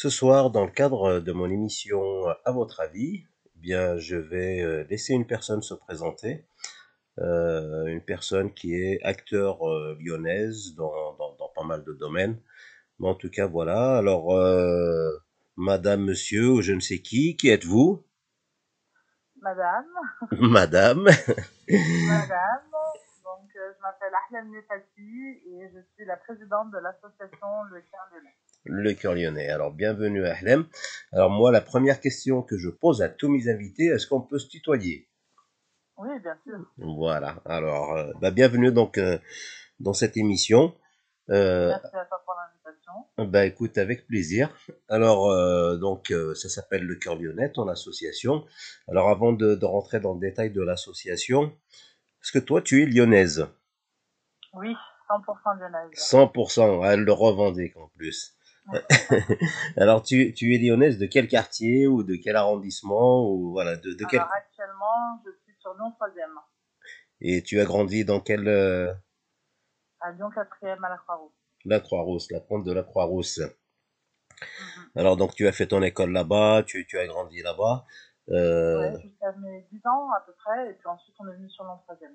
Ce soir, dans le cadre de mon émission À votre avis, eh bien, je vais euh, laisser une personne se présenter. Euh, une personne qui est acteur euh, lyonnaise dans, dans, dans, pas mal de domaines. Mais en tout cas, voilà. Alors, euh, madame, monsieur, ou je ne sais qui, qui êtes-vous? Madame. Madame. Madame. Donc, je m'appelle Ahlam Nefati et je suis la présidente de l'association Le Cœur Lyonnais. Le cœur lyonnais. Alors, bienvenue à Ahlem. Alors, moi, la première question que je pose à tous mes invités, est-ce qu'on peut se tutoyer? Oui, bien sûr. Voilà. Alors, euh, bah, bienvenue donc euh, dans cette émission. Euh, Merci à toi pour l'invitation. bah, écoute, avec plaisir. Alors, donc, ça s'appelle Le Cœur Lyonnais, ton association. Alors, avant de, de rentrer dans le détail de l'association, est-ce que toi, tu es lyonnaise? Oui, 100% lyonnaise. 100%, elle le revendique en plus. Alors, tu, tu es lyonnaise de quel quartier ou de quel arrondissement ou voilà, de, de quel... Alors, actuellement, je suis sur Lyon 3e, Et tu as grandi dans quel... euh, à Lyon 4e à la Croix-Rousse. La Croix-Rousse, la pointe de la Croix-Rousse. Mhm. Alors, donc, tu as fait ton école là-bas, tu, tu as grandi là-bas. Euh, Ouais, jusqu'à mes 10 ans à peu près, et puis ensuite on est venu sur Lyon 3e.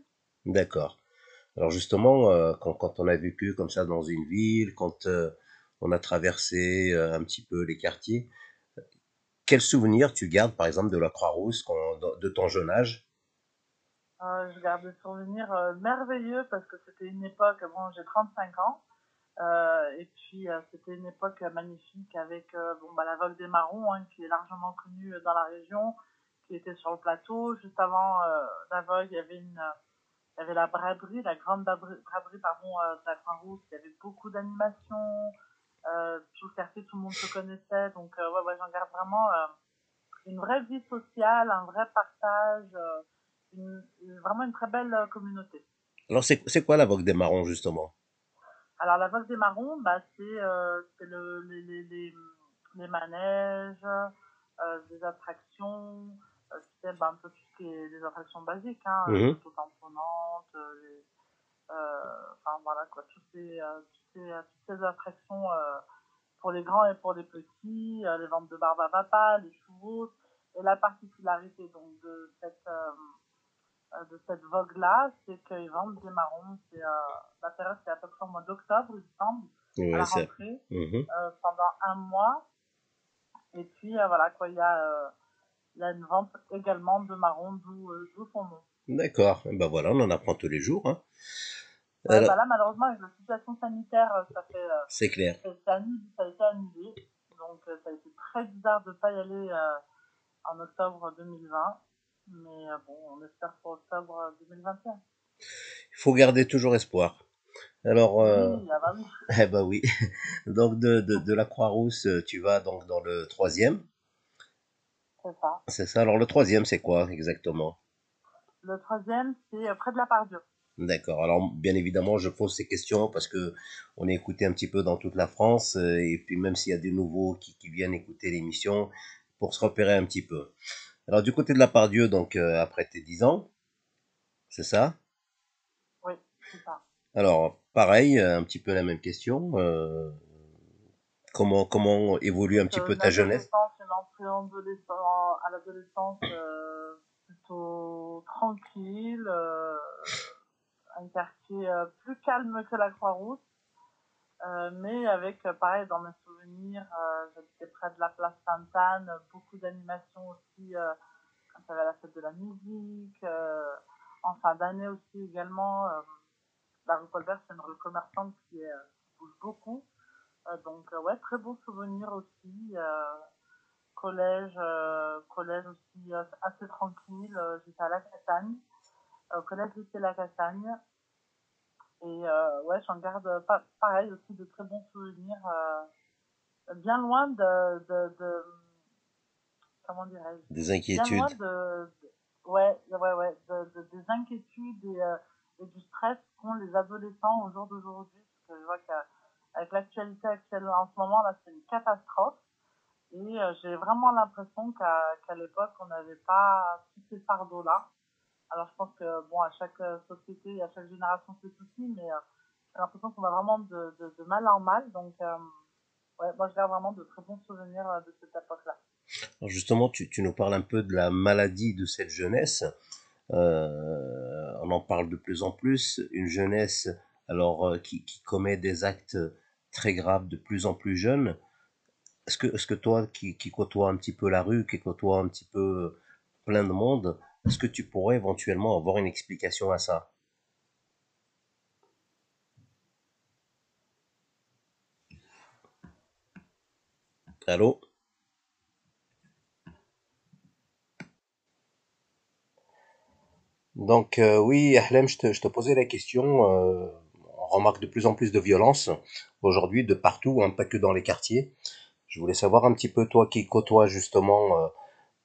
D'accord. Alors justement, euh, quand, quand on a vécu comme ça dans une ville, quand euh, on a traversé euh, un petit peu les quartiers, quel souvenir tu gardes par exemple de la Croix-Rousse de ton jeune âge? Euh, je garde des souvenirs euh, merveilleux parce que c'était une époque, bon, j'ai 35 ans, et puis c'était une époque magnifique avec bon, bah, la Vogue des Marrons, hein, qui est largement connue dans la région, qui était sur le plateau. Juste avant la Vogue, il y avait une, il y avait la braderie, la grande braderie, pardon, de la Croix-Rousse. Il y avait beaucoup d'animations, euh, tout le quartier, tout le monde se connaissait, donc euh, ouais, ouais, j'en garde vraiment euh, une vraie vie sociale, un vrai partage. euh, une- une- vraiment une très belle communauté. Alors c'est c'est quoi la Vogue des Marrons justement? Alors la Vogue des Marrons, bah, c'est c'est le, les, les, les, les manèges, des attractions, sais, bah, un peu tout ce qui est des attractions basiques, hein, euh, tamponantes, euh, les, euh, enfin voilà quoi, toutes ces, ces, euh, toutes ces attractions euh, pour les grands et pour les petits, euh, les ventes de barbe à papa, les chevaux, et la particularité donc de cette de cette vogue-là, c'est qu'ils vendent des marrons. C'est, la période, c'est à peu près au mois d'octobre, il semble, à Ouais, la c'est- rentrée, Mhm. euh, pendant un mois. Et puis, euh, voilà, quoi, il y, a, euh, il y a une vente également de marrons, d'où, euh, son nom. D'accord. Ben voilà, on en apprend tous les jours. Hein. Ouais, Alors, bah là, malheureusement, avec la situation sanitaire, euh, ça fait, euh, c'est clair. ça a été annulé. Ça a été annulé. Donc, euh, ça a été très bizarre de ne pas y aller euh, en octobre 2020. Mais bon, on espère pour octobre euh, 2021. Il faut garder toujours espoir. Alors, euh, Oui, ah bah oui. eh ben oui. Donc de, de, de la Croix-Rousse, tu vas donc dans le troisième. C'est ça. C'est ça. Alors le troisième, c'est quoi exactement? Le troisième, c'est près de la Pardieu. D'accord. Alors bien évidemment, je pose ces questions parce que on est écouté un petit peu dans toute la France euh, et puis même s'il y a des nouveaux qui, qui viennent écouter l'émission pour se repérer un petit peu. Alors du côté de la Pardieu, donc euh, après tes 10 ans, c'est ça? Oui, c'est ça. Alors pareil, euh, un petit peu la même question. euh, comment comment évolue un petit peu ta jeunesse à l'adolescence plutôt tranquille, un quartier euh, plus calme que la Croix-Rousse, euh, mais avec, euh, pareil, dans mes souvenirs, j'habitais près de la place Sainte-Anne, beaucoup d'animations aussi, quand il y avait la fête de la musique, en fin d'année aussi également. la rue Colbert, c'est une rue commerçante qui, bouge beaucoup. Donc, ouais, très beau souvenir aussi. Collège, collège aussi assez tranquille. J'étais à la Cassagne. Euh, collège lycée la Cassagne. Et euh, ouais, j'en garde euh, pas, pareil aussi de très bons souvenirs. bien loin de, de, de comment dirais-je? Des bien inquiétudes loin de, de- ouais ouais ouais de, de- des inquiétudes et, et du stress qu'ont les adolescents au jour d'aujourd'hui parce que je vois qu'avec l'actualité actuelle en ce moment là c'est une catastrophe et j'ai vraiment l'impression qu'à l'époque on n'avait pas tous ces fardeaux là alors je pense que bon à chaque euh, société à chaque génération ses soucis mais euh, j'ai l'impression qu'on va vraiment de, mal en mal donc euh, ouais, moi je garde vraiment de très bons souvenirs de cette époque-là. justement, tu, nous parles un peu de la maladie de cette jeunesse. On en parle de plus en plus. Une jeunesse alors qui, commet des actes très graves de plus en plus jeunes. Est-ce que, est-ce que toi qui, qui côtoies un petit peu la rue, qui côtoies un petit peu plein de monde, est-ce que tu pourrais éventuellement avoir une explication à ça? Allô? Donc euh, oui, Ahlem, je te, posais la question. Euh, on remarque de plus en plus de violence aujourd'hui de partout, hein, pas que dans les quartiers. Je voulais savoir un petit peu toi qui côtoies justement euh,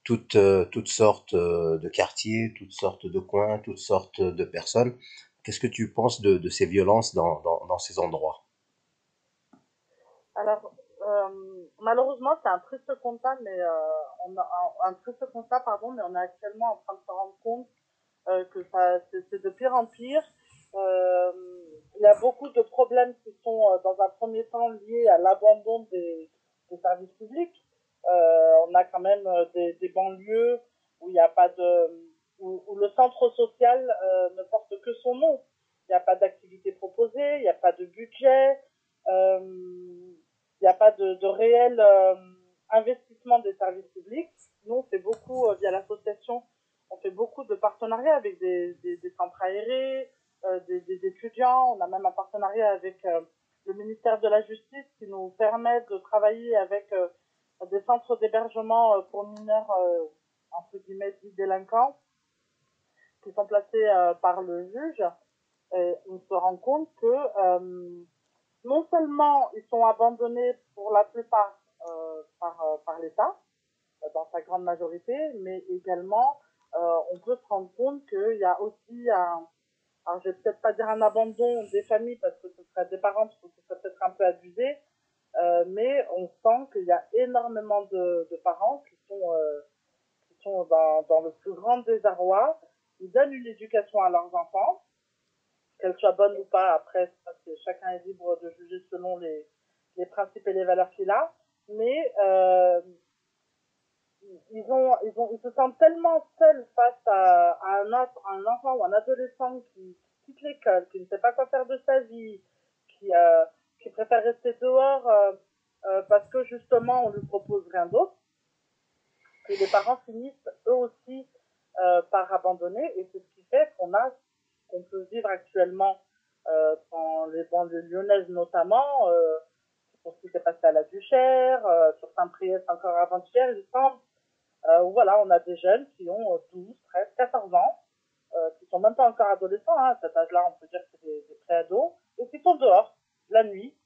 toutes, euh, toutes sortes euh, de quartiers, toutes sortes de coins, toutes sortes de personnes. Qu'est-ce que tu penses de, de ces violences dans, dans, ces endroits? Alors, euh, malheureusement, c'est un triste constat, mais on un, triste constat, pardon, mais on est actuellement en train de se rendre compte que c'est de pire en pire. Il y a beaucoup de problèmes qui sont, dans un premier temps, liés à l'abandon des, services publics on a quand même euh, des, banlieues où il n'y a pas de où, le centre social euh, ne porte que son nom. Il n'y a pas d'activité proposée, il n'y a pas de budget, euh, il n'y a pas de, réel euh, investissement des services publics. Nous, on fait beaucoup euh, via l'association, on fait beaucoup de partenariats avec des, centres aérés, euh, des, étudiants. On a même un partenariat avec le ministère de la Justice qui nous permet de travailler avec des centres d'hébergement euh, pour mineurs, euh, entre guillemets, dits délinquants, qui sont placés euh, par le juge. On se rend compte que euh, non seulement ils sont abandonnés pour la plupart euh, par, euh, par l'État, dans sa grande majorité, mais également on peut se rendre compte qu'il y a aussi un, alors je vais peut-être pas dire un abandon des familles parce que ce serait des parents, parce que ce serait peut-être un peu abusé, euh, mais on sent qu'il y a énormément de, parents qui sont, euh, qui sont dans, dans le plus grand désarroi. Ils donnent une éducation à leurs enfants, qu'elle soit bonne ou pas. Après, chacun est libre de juger selon les, les principes et les valeurs qu'il a. Mais euh, ils, ont, ils, ont, ils se sentent tellement seuls face à, un, à un enfant ou un adolescent qui quitte l'école, qui ne sait pas quoi faire de sa vie, qui préfère rester dehors euh, euh, parce que justement on lui propose rien d'autre. Et les parents finissent eux aussi euh, par abandonner. Et c'est ce qui fait qu'on a qu'on peut vivre actuellement dans les banlieues lyonnaises notamment pour ce qui s'est passé à la Duchère, sur Saint-Priest encore avant-hier, il semble, euh, voilà, on a des jeunes qui ont 12, 13, 14 ans, euh, qui sont même pas encore adolescents, hein, à cet âge-là, on peut dire que c'est des, des pré-ados, et qui sont dehors, la nuit,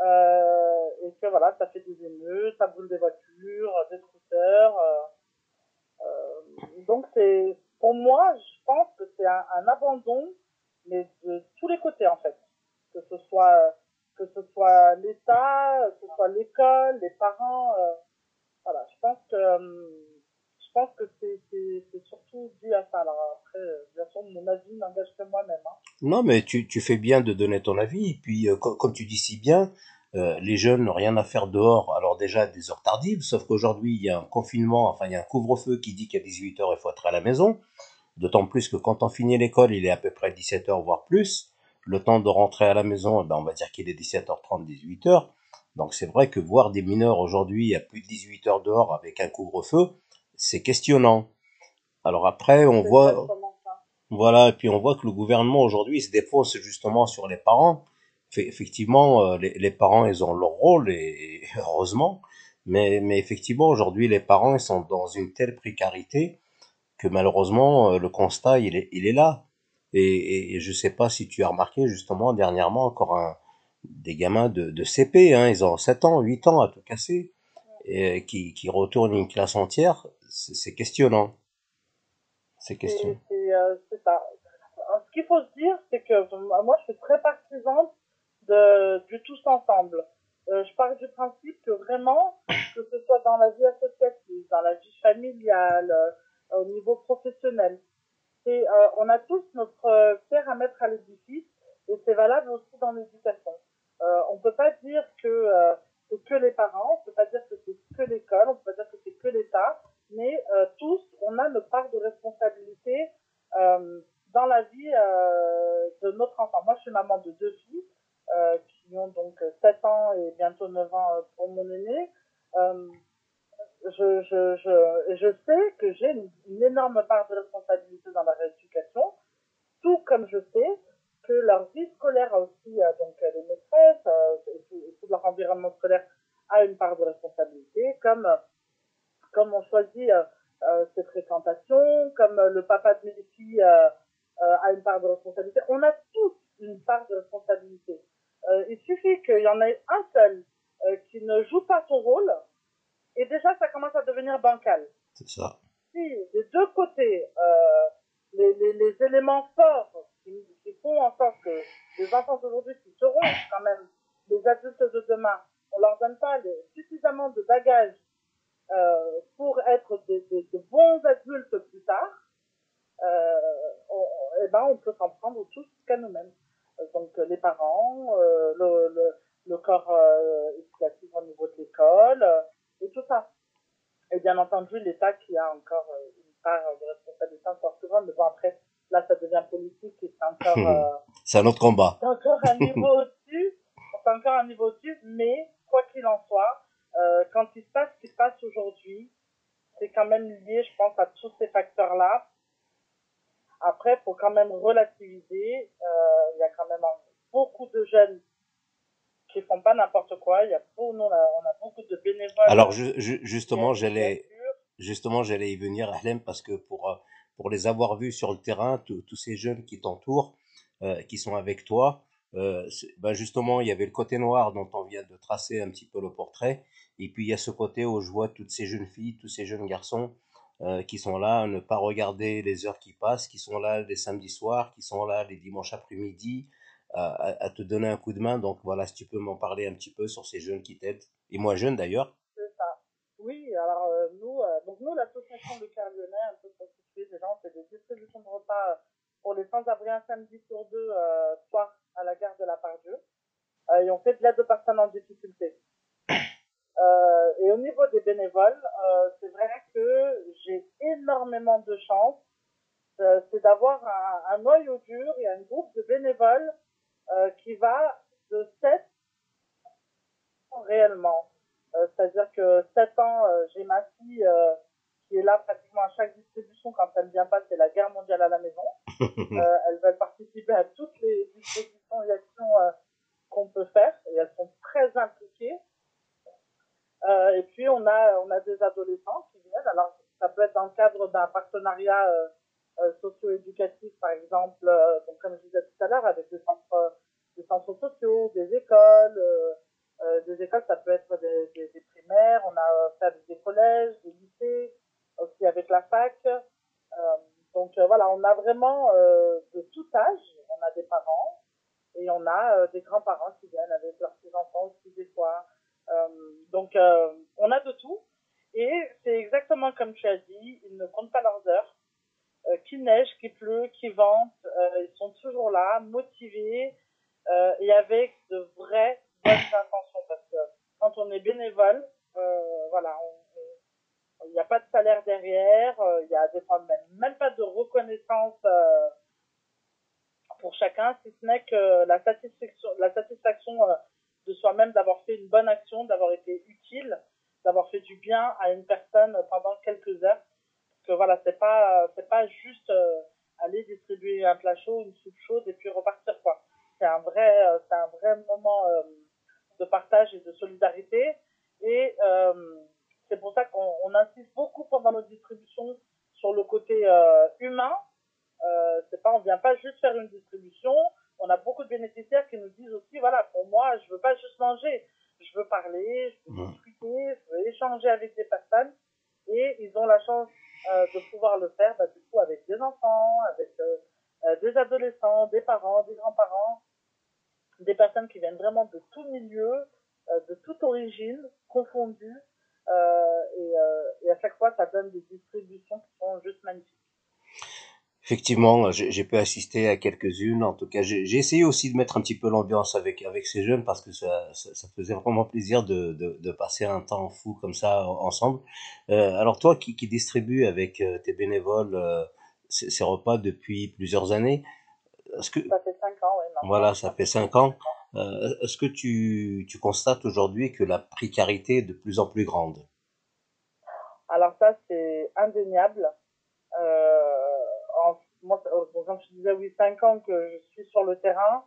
et que voilà, ça fait des émeutes, ça brûle des voitures, des scooters. Euh, euh, donc c'est, pour moi, je pense que c'est un, abandon, mais de tous les côtés en fait, que ce soit que ce soit l'État, que ce soit l'école, les parents. Euh, voilà, je pense que je pense que c'est surtout dû à ça. Alors après, bien sûr, mon avis n'engage que moi-même. Hein. Non, mais tu, tu fais bien de donner ton avis. Et puis, euh, comme, tu dis si bien, euh, les jeunes n'ont rien à faire dehors. Alors déjà, des heures tardives, sauf qu'aujourd'hui, il y a un confinement, enfin, il y a un couvre-feu qui dit qu'à 18h, il faut être à la maison. D'autant plus que quand on finit l'école, il est à peu près 17h, voire plus. Le temps de rentrer à la maison, eh ben, on va dire qu'il est 17h30, 18h. Donc c'est vrai que voir des mineurs aujourd'hui à plus de 18 heures dehors avec un couvre-feu, c'est questionnant. Alors après, on voit, voilà, et puis on voit que le gouvernement aujourd'hui se défausse justement sur les parents. Effectivement, euh, les, les, parents, ils ont leur rôle et heureusement, mais, mais effectivement aujourd'hui, les parents, ils sont dans une telle précarité que malheureusement, euh, le constat, il est, il est là. Et, et, et je sais pas si tu as remarqué justement dernièrement encore un, des gamins de, de CP, hein, ils ont 7 ans, 8 ans à tout casser, et qui, qui retournent une classe entière, c'est questionnant. C'est questionnant. C'est euh, ça. Ce qu'il faut se dire, c'est que moi, je suis très partisane de, du tous ensemble. Euh, je pars du principe que vraiment, que ce soit dans la vie associative, dans la vie familiale, euh, au niveau professionnel, c'est, euh, on a tous notre pierre à mettre à l'édifice et c'est valable aussi dans l'éducation. On peut pas dire que, que que les parents, on peut pas dire que c'est que l'école, on peut pas dire que c'est que l'État, mais tous, on a notre part de responsabilité dans la vie de notre enfant. Moi, je suis maman de deux filles qui ont donc 7 ans et bientôt 9 ans euh, pour mon aîné. Euh, je, je, je, je sais que j'ai une, énorme part de responsabilité dans la rééducation, tout comme je sais que leur vie scolaire aussi, euh, donc les maîtresses, euh, et tout, leur environnement scolaire a une part de responsabilité, comme, euh, comme on choisit euh, euh, ses fréquentations, comme euh, le papa de mes filles euh, euh, a une part de responsabilité. On a tous une part de responsabilité. Euh, il suffit qu'il y en ait un seul euh, qui ne joue pas son rôle, et déjà ça commence à devenir bancal. C'est ça. Si des deux côtés, euh, les, les, les éléments forts qui, qui font en sorte que les enfants d'aujourd'hui, qui seront quand même les adultes de demain, on leur donne pas les- suffisamment de bagages euh, pour être des, des, de bons adultes plus tard, euh, on, on- eh ben, on peut s'en prendre tous qu'à nous-mêmes. Donc euh, les parents, euh, le, le, le corps euh, éducatif au niveau de l'école, et tout ça. Et bien entendu, l'État qui a encore une part de responsabilité encore plus grande. Mais bon, après, là, ça devient politique et c'est encore, euh, C'est un autre combat. c'est encore un niveau au-dessus. C'est encore un niveau au-dessus. Mais, quoi qu'il en soit, euh, quand il se passe ce qui se passe aujourd'hui, c'est quand même lié, je pense, à tous ces facteurs-là. Après, faut quand même relativiser. Euh, Il y a quand même beaucoup de jeunes qui font pas n'importe quoi. Il y a beaucoup, nous, on a, on a beaucoup de bénévoles. Alors ju- ju- justement, j'allais justement j'allais y venir, Ahlem, parce que pour euh, pour les avoir vus sur le terrain, tous ces jeunes qui t'entourent, euh, qui sont avec toi, euh, ben justement, il y avait le côté noir dont on vient de tracer un petit peu le portrait, et puis il y a ce côté où je vois toutes ces jeunes filles, tous ces jeunes garçons euh, qui sont là ne pas regarder les heures qui passent, qui sont là les samedis soirs, qui sont là les dimanches après-midi, à, te donner un coup de main. Donc voilà, si tu peux m'en parler un petit peu sur ces jeunes qui t'aident, et moi jeune d'ailleurs. Oui, alors euh, nous, euh, donc nous, l'association de cœur lyonnais, un peu situer, déjà, on fait des distributions de repas pour les sans-abri un samedi sur deux soir à la gare de la Pardieu. Et on fait de l'aide aux personnes en difficulté. Et au niveau des bénévoles, c'est vrai que j'ai énormément de chance. Euh, c'est d'avoir un, un noyau dur et un groupe de bénévoles euh, qui va de 7 réellement. Euh, C'est-à-dire que 7 ans, j'ai ma fille qui est là pratiquement à chaque distribution. Quand elle vient pas, c'est la guerre mondiale à la maison. Elles veulent participer à toutes les dispositions et actions qu'on peut faire et elles sont très impliquées. Euh, et puis on a on a des adolescents qui viennent. Alors ça peut être dans le cadre d'un partenariat euh, euh, socio-éducatif, par exemple, euh, donc comme je disais tout à l'heure, avec des centres des centres sociaux, des écoles. euh, euh, des écoles, ça peut être des, des, des primaires. On a euh, fait avec des collèges, des lycées, aussi avec la fac. Euh, donc euh, voilà, on a vraiment euh, de tout âge. On a des parents et on a euh, des grands-parents qui viennent avec leurs petits-enfants aussi des fois. Euh, donc euh, on a de tout. Et c'est exactement comme tu as dit, ils ne comptent pas leurs heures. Euh, qu'il neige, qu'il pleut, qu'il vente, euh, ils sont toujours là, motivés euh, et avec de vraies bonnes intentions. Parce que quand on est bénévole, euh, voilà, il n'y a pas de salaire derrière, il y a des fois même, même pas de reconnaissance pour chacun, si ce n'est que la satisfaction, la satisfaction de soi-même d'avoir fait une bonne action, d'avoir été utile, d'avoir fait du bien à une personne pendant quelques heures. Parce que voilà, c'est pas, c'est pas juste euh, aller distribuer un plat chaud, une soupe chaude et puis repartir quoi. C'est un vrai, euh, c'est un vrai moment euh, de partage et de solidarité. Et euh, c'est pour ça qu'on on insiste beaucoup pendant nos distributions sur le côté euh, humain. Euh, c'est pas, on vient pas juste faire une distribution. On a beaucoup de bénéficiaires qui nous disent aussi, voilà, pour moi, je veux pas juste manger, je veux parler, je veux. Discuter, veux échanger avec des personnes. Et ils ont la chance euh, de pouvoir le faire, bah, du coup, avec des enfants, avec euh, euh, des adolescents, des parents, des grands-parents, des personnes qui viennent vraiment de tout milieu, euh, de toute origine, confondues. Euh, et, euh, et à chaque fois, ça donne des distributions qui sont juste magnifiques. Effectivement, j'ai pu assister à quelques-unes. En tout cas, j'ai essayé aussi de mettre un petit peu l'ambiance avec avec ces jeunes parce que ça, ça, faisait vraiment plaisir de, de, de, passer un temps fou comme ça ensemble. Euh, alors toi, qui, qui distribue avec euh, tes bénévoles euh, ces, repas depuis plusieurs années, est-ce que ça fait cinq ans, oui. Voilà, ça fait cinq ans. Euh, est-ce que tu, tu constates aujourd'hui que la précarité est de plus en plus grande? Alors ça, c'est indéniable. Euh, moi, quand je disais oui, 5 ans que je suis sur le terrain,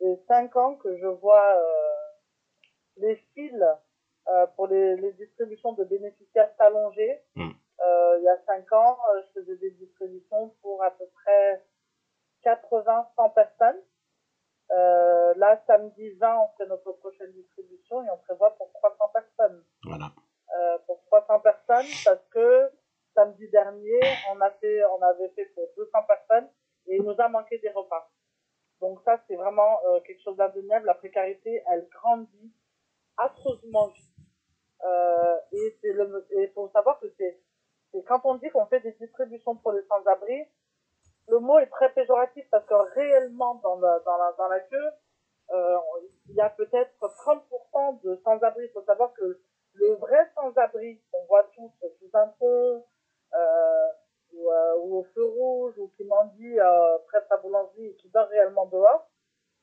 et 5 ans que je vois euh, les fils euh, pour les, les, distributions de bénéficiaires s'allonger. Euh, il y a 5 ans, euh, je faisais des distributions pour à peu près 80-100 personnes. Euh, là, samedi 20, on fait notre prochaine distribution et on prévoit pour 300 personnes. Voilà. Euh, pour 300 personnes parce que samedi dernier, on, a fait, on avait fait pour 200 personnes et il nous a manqué des repas. Donc ça, c'est vraiment euh, quelque chose d'indéniable. La précarité, elle grandit atrocement vite. Euh, et et faut savoir que c'est, quand on dit qu'on fait des distributions pour les sans-abri, le mot est très péjoratif parce que réellement dans la, dans la, dans la queue, euh, il y a peut-être 30% de sans-abri. Il faut savoir que le vrai sans-abri qu'on voit tous sous un pont, ou, euh, ou, au feu rouge ou qui mendient euh, près de sa boulangerie et qui dort réellement dehors,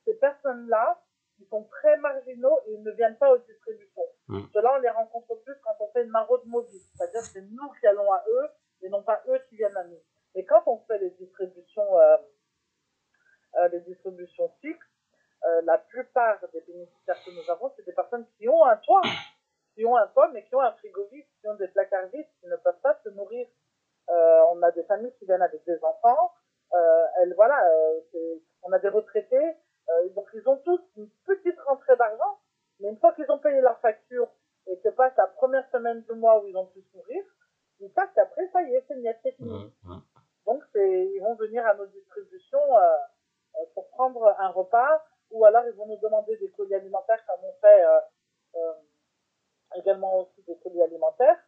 ces personnes-là, ils sont très marginaux et ils ne viennent pas aux distributions. Mmh. Cela, on les rencontre plus quand on fait une maraude mobile. C'est-à-dire que c'est nous qui allons à eux et non pas eux qui viennent à nous. Et quand on fait les distributions, euh, euh, les distributions fixes, euh, la plupart des bénéficiaires que nous avons, c'est des personnes qui ont un toit, qui ont un toit, mais qui ont un frigo vide, qui ont des placards vides, qui ne peuvent pas se nourrir euh, on a des familles qui viennent avec des enfants. Euh, elles, voilà, euh, on a des retraités. donc ils ont tous une petite rentrée d'argent, mais une fois qu'ils ont payé leur facture et que passe la première semaine du mois où ils ont pu sourire, ils savent qu'après ça y est, c'est c'est fini. Mmh, mmh. Donc ils vont venir à nos distributions pour prendre un repas, ou alors ils vont nous demander des colis alimentaires comme on fait également aussi des colis alimentaires,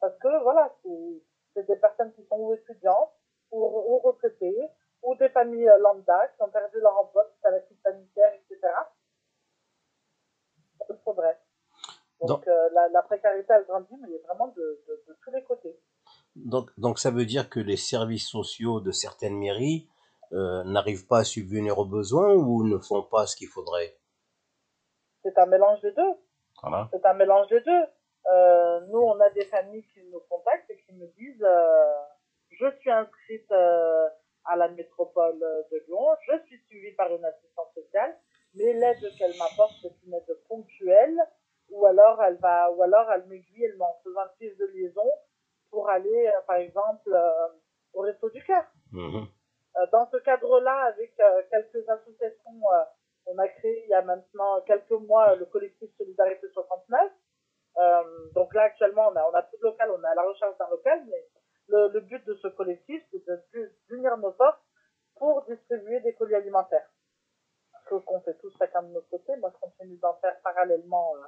parce que voilà, c'est c'est des personnes qui sont ou étudiantes, ou, ou retraitées, ou des familles euh, lambda qui ont perdu leur emploi suite à la crise sanitaire, etc. Il faudrait. Donc, euh, la, la, précarité, elle grandit, mais vraiment de, de, de, tous les côtés. Donc, donc ça veut dire que les services sociaux de certaines mairies euh, n'arrivent pas à subvenir aux besoins ou ne font pas ce qu'il faudrait? C'est un mélange des deux. Voilà. C'est un mélange des deux. Euh, nous, on a des familles qui nous contactent et qui me disent euh, je suis inscrite euh, à la métropole de Lyon, je suis suivie par une assistante sociale, mais l'aide qu'elle m'apporte c'est une aide ponctuelle, ou alors elle va, ou alors elle m'aiguille, elle m'en faisant un fils de liaison pour aller, par exemple, au resto du cœur. Mmh. dans ce cadre-là, avec quelques associations, on a créé il y a maintenant quelques mois le collectif Solidarité 69 euh, donc là, actuellement, on a, on a plus de local, on est à la recherche d'un local, mais le, le, but de ce collectif, c'est de d'unir nos forces pour distribuer des colis alimentaires. Ce qu'on fait tous chacun de notre côté. Moi, je continue d'en faire parallèlement euh,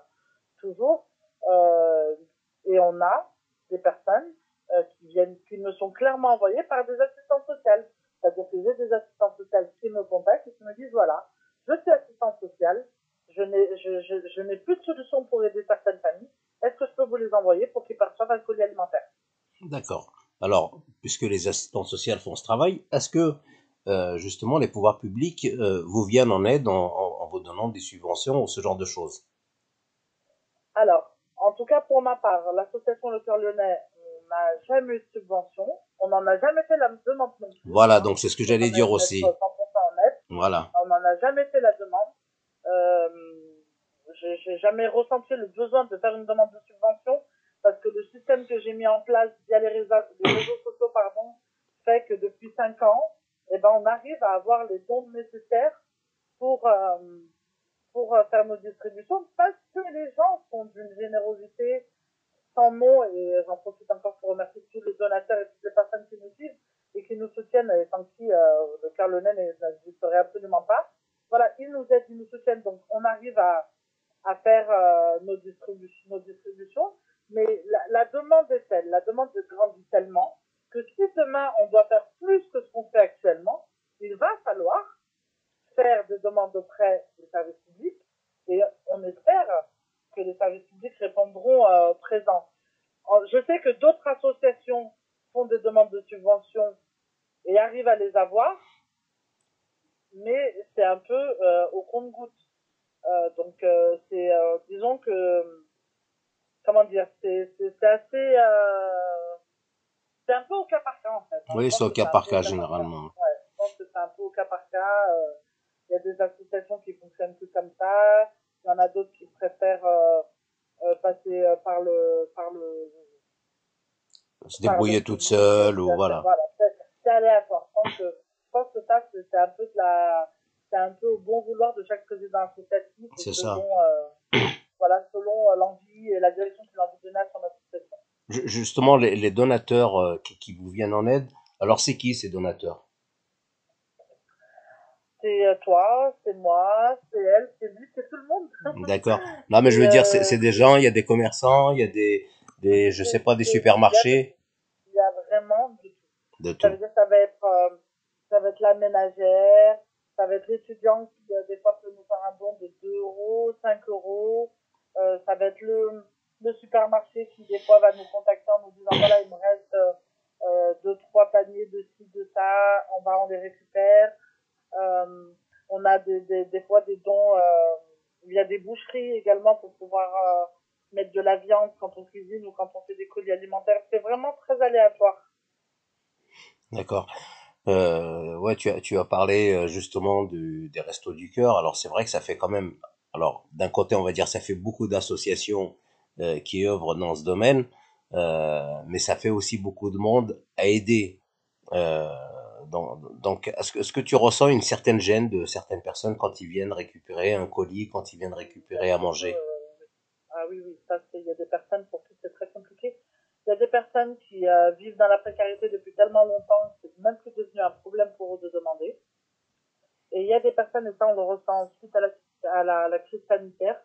toujours. Euh, et on a des personnes euh, qui viennent, qui me sont clairement envoyées par des assistants sociales. C'est-à-dire que j'ai des assistants sociales qui me contactent et qui me disent voilà, je suis assistante sociale, je n'ai je, je, je n'ai plus de solution pour aider certaines familles. Est-ce que je peux vous les envoyer pour qu'ils perçoivent un colis alimentaire? D'accord. Alors, puisque les assistants sociaux font ce travail, est-ce que euh, justement les pouvoirs publics euh, vous viennent en aide en, en, vous donnant des subventions ou ce genre de choses? Alors, en tout cas pour ma part, l'association Le Cœur Lyonnais n'a jamais eu de subvention. On n'en a jamais fait la demande non plus. Voilà, donc c'est ce que j'allais dire aussi. Voilà. On n'en a jamais fait la demande. Euh, j'ai jamais ressenti le besoin de faire une demande de subvention parce que le système que j'ai mis en place via les réseaux, les réseaux sociaux pardon, fait que depuis cinq ans, eh ben, on arrive à avoir les dons nécessaires pour, euh, pour euh, faire nos distributions parce que les gens sont d'une générosité sans mots et j'en profite encore pour remercier tous les donateurs et toutes les personnes qui nous suivent et qui nous soutiennent et sans qui euh, le le n'existerait absolument pas voilà, ils nous aident, ils nous soutiennent, donc on arrive à, à faire euh, nos, distributions. Mais la, la demande est telle, la demande grandit tellement que si demain on doit faire plus que ce qu'on fait faire des demandes de prêt des services publics et on espère que les services publics répondront euh, présents. Je sais que d'autres associations font des demandes de subventions et arrivent à les avoir, mais c'est un peu euh, au compte-goutte. Euh, donc c'est, disons que, comment dire, c'est, c'est, assez, c'est un peu au cas par cas en fait. Oui, c'est au cas par cas généralement. Ouais, je pense que c'est un peu au cas par cas. Il y a des associations qui fonctionnent plus comme ça. Il y en a d'autres qui préfèrent passer par le, par le, se débrouiller toute seule ou voilà. voilà c'est aléatoire. Je pense que, je pense que ça, c'est un peu de la, c'est un peu au bon vouloir de chaque président associatif. C'est ça. Euh, voilà, selon euh, l'envie et la direction qu'il a envie de donner à son association. Justement, les, les donateurs euh, qui, qui, vous viennent en aide, alors c'est qui ces donateurs? C'est toi, c'est moi, c'est elle, c'est lui, c'est tout le monde. D'accord. Non, mais je veux dire, c'est des gens, il y a des commerçants, il y a des, des je sais pas, des supermarchés. Il y a vraiment de tout. De tout. Ça veut dire, ça va être, ça va être la ménagère, ça va être l'étudiant qui, euh, des fois, peut nous faire un don de 2 euros, 5 euros. Euh, ça va être le, le supermarché qui, des fois, va nous contacter en nous disant, voilà, il me reste euh, euh deux, trois paniers de ci, de ça. On va, on les récupère. Euh, on a des, des, des fois des dons euh, via des boucheries également pour pouvoir euh, mettre de la viande quand on cuisine ou quand on fait des colis alimentaires. C'est vraiment très aléatoire. D'accord. Euh, ouais, tu as, tu as parlé euh, justement des restos du cœur. Alors c'est vrai que ça fait quand même, alors d'un côté on va dire ça fait beaucoup d'associations euh, qui œuvrent dans ce domaine, euh, mais ça fait aussi beaucoup de monde à aider. Donc, est-ce que, est-ce que tu ressens une certaine gêne de certaines personnes quand ils viennent récupérer un colis, quand ils viennent récupérer à manger? Euh, Ah oui, oui, ça il y a des personnes pour qui c'est très compliqué. Il y a des personnes qui euh, vivent dans la précarité depuis tellement longtemps que c'est même plus devenu un problème pour eux de demander. Et il y a des personnes, et ça on le ressent suite à la, crise sanitaire,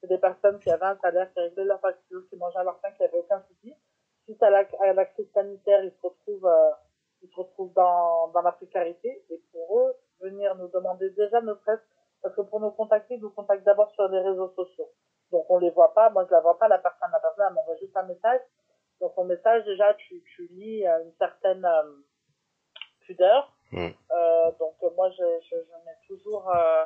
c'est des personnes qui avaient un salaire, qui réglaient leur facture, qui mangeaient à leur faim, qui n'avaient aucun souci. Suite à la, à la crise sanitaire, ils se retrouvent, euh, ils se retrouvent dans, dans la précarité. Et pour eux, venir nous demander déjà ne serait parce que pour nous contacter, ils nous contactent d'abord sur les réseaux sociaux. Donc on les voit pas, moi je la vois pas, la personne, la personne elle m'envoie juste un message dans ton message, déjà, tu, tu lis une certaine euh, pudeur. Mm. Euh, donc, moi, je, je, je mets toujours, euh,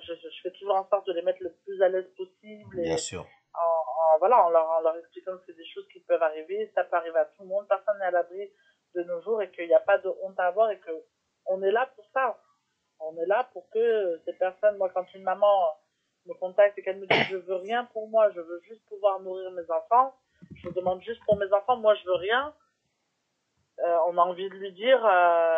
je, je, fais toujours en sorte de les mettre le plus à l'aise possible. Et Bien sûr. En, en, voilà, en leur, en leur expliquant que c'est des choses qui peuvent arriver, ça peut arriver à tout le monde, personne n'est à l'abri de nos jours et qu'il n'y a pas de honte à avoir et que on est là pour ça. On est là pour que ces personnes, moi, quand une maman me contacte et qu'elle me dit je veux rien pour moi, je veux juste pouvoir nourrir mes enfants, je demande juste pour mes enfants, moi je veux rien. Euh, on a envie de lui dire, euh,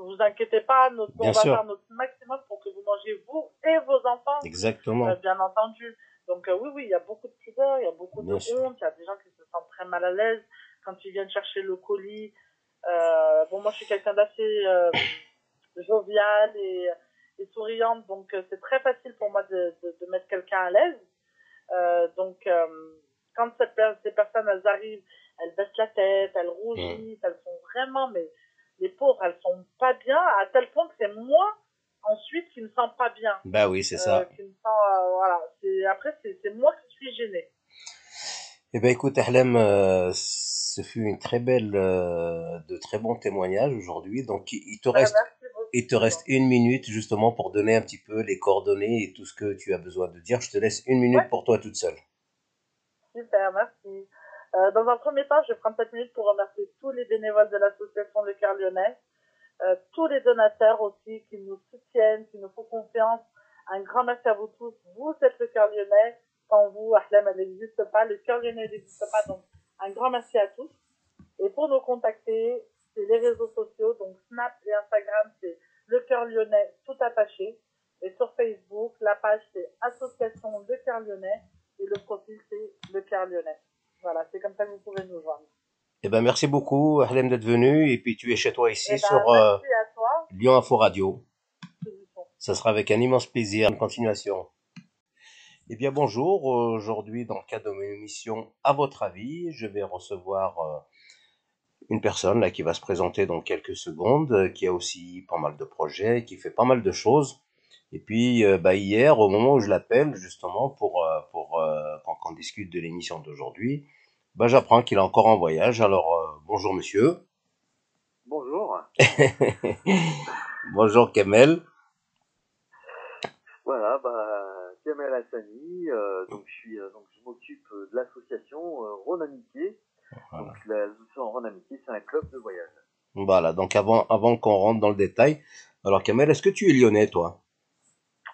vous inquiétez pas, notre, on va faire notre maximum pour que vous mangez vous et vos enfants. Exactement. Euh, bien entendu. Donc euh, oui, oui, il y a beaucoup de pudeur, il y a beaucoup de honte, il y a des gens qui se sentent très mal à l'aise quand ils viennent chercher le colis. Euh, bon, moi je suis quelqu'un d'assez jovial et, et souriante, donc c'est très facile pour moi de, de, de mettre quelqu'un à l'aise. donc quand cette, ces personnes, elles arrivent, elles baissent la tête, elles rougissent, elles sont vraiment, mais les pauvres, elles sont pas bien, à tel point que c'est moi, ensuite, qui me sens pas bien. Bah oui, c'est ça. Euh, qui me sens, euh, voilà. Après, c'est moi qui suis gênée. Eh ben écoute, Ahlem, euh, ce fut une très belle, euh, de très bons témoignages aujourd'hui. Donc, il te reste, il te reste une minute justement pour donner un petit peu les coordonnées et tout ce que tu as besoin de dire. Je te laisse une minute ouais. pour toi toute seule. Super, merci. Euh, dans un premier temps, je vais prendre cette minute pour remercier tous les bénévoles de l'association Le Cœur Lyonnais, euh, tous les donateurs aussi qui nous soutiennent, qui nous font confiance. Un grand merci à vous tous. Vous êtes Le Cœur Lyonnais. Sans vous, Ahlem, elle n'existe pas. Le Cœur Lyonnais n'existe pas. Donc, un grand merci à tous. Et pour nous contacter, c'est les réseaux sociaux. Donc, Snap et Instagram, c'est Le Cœur Lyonnais tout attaché. Et sur Facebook, la page, c'est Association Le Cœur Lyonnais et le profil c'est le Cœur Lyonnais. Voilà, c'est comme ça que vous pouvez nous joindre. Eh ben merci beaucoup, Ahlem, d'être venu. Et puis tu es chez toi ici eh ben, sur euh, Lyon Info Radio. Ça sera avec un immense plaisir. Une continuation. Eh bien bonjour. Aujourd'hui, dans le cadre de mon émission, à votre avis, je vais recevoir euh, une personne là qui va se présenter dans quelques secondes, qui a aussi pas mal de projets, qui fait pas mal de choses. Et puis euh, bah, hier, au moment où je l'appelle justement pour euh, pour euh, qu'on discute de l'émission d'aujourd'hui, bah, j'apprends qu'il est encore en voyage. Alors bonjour monsieur. Bonjour. bonjour Kamel. Voilà, bah Kamel Hassani. donc je suis donc je m'occupe de l'association Rhône Amitié. Donc l'association Rhône Amitié, c'est un club de voyage. Voilà. Donc avant avant qu'on rentre dans le détail, alors Kamel, est-ce que tu es lyonnais toi?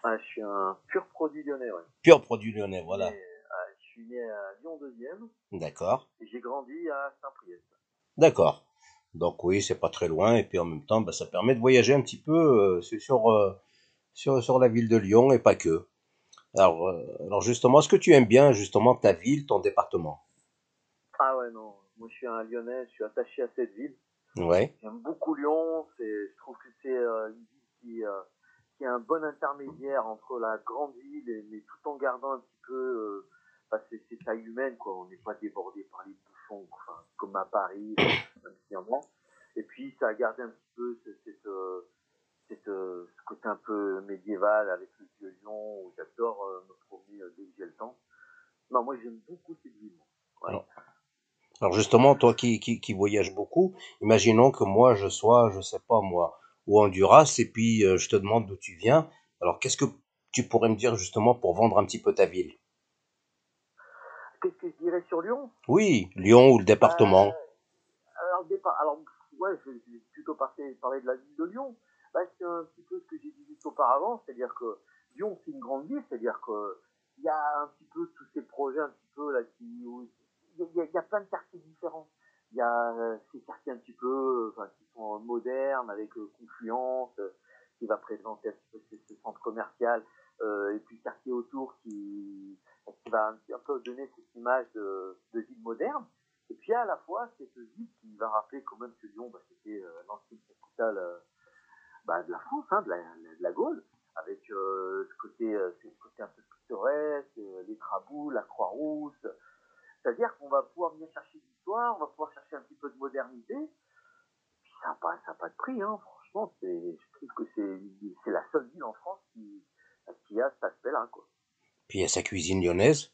Ah, je suis un pur produit lyonnais, ouais. Pur produit lyonnais, voilà. Ah, je suis né à Lyon 2e. D'accord. Et j'ai grandi à Saint-Priest. D'accord. Donc oui, c'est pas très loin et puis en même temps, bah, ça permet de voyager un petit peu euh, sur, euh, sur, sur la ville de Lyon et pas que. Alors, euh, alors justement, est-ce que tu aimes bien justement ta ville, ton département? Ah ouais, non. Moi, je suis un Lyonnais, je suis attaché à cette ville. Ouais. J'aime beaucoup Lyon. C'est, je trouve que c'est une ville qui qui un bon intermédiaire entre la grande ville et mais tout en gardant un petit peu euh, bah, c'est, taille humaine quoi on n'est pas débordé par les bouchons enfin, comme à Paris même et puis ça a gardé un petit peu cette, euh, cette, euh, ce côté un peu médiéval avec le vieux Lyon où j'adore me promener dès que j'ai le temps. Non moi j'aime beaucoup cette ville. Alors, alors, justement toi qui, qui, qui voyages beaucoup imaginons que moi je sois je sais pas moi ou Honduras, et puis euh, je te demande d'où tu viens. Alors, qu'est-ce que tu pourrais me dire justement pour vendre un petit peu ta ville? Qu'est-ce que je dirais sur Lyon? Oui, Lyon ou le département. Euh, alors, alors, ouais, je vais plutôt parler, parler de la ville de Lyon. Bah, c'est un petit peu ce que j'ai dit juste auparavant, c'est-à-dire que Lyon, c'est une grande ville, c'est-à-dire qu'il y a un petit peu tous ces projets, un petit peu là, qui, il y, y, a plein de quartiers différents. Il y a euh, ces quartiers un petit peu, enfin, qui sont modernes, avec euh, Confluence, euh, qui va présenter un petit peu ce, centre commercial, et puis le quartier autour qui, qui va un, peu donner cette image de, de, ville moderne. Et puis à la fois, cette ville qui va rappeler quand même que Lyon, bah, c'était l'ancienne capitale bah, de la France, hein, de, la, de, la, Gaule, avec ce, côté, ce côté un peu pittoresque, les traboules, la Croix-Rousse, c'est-à-dire qu'on va pouvoir venir chercher de l'histoire, on va pouvoir chercher un petit peu de modernité. Puis ça n'a pas, ça pas de prix, hein. franchement. je trouve que c'est la seule ville en France qui, qui a cet aspect-là. Quoi. Puis il y a sa cuisine lyonnaise?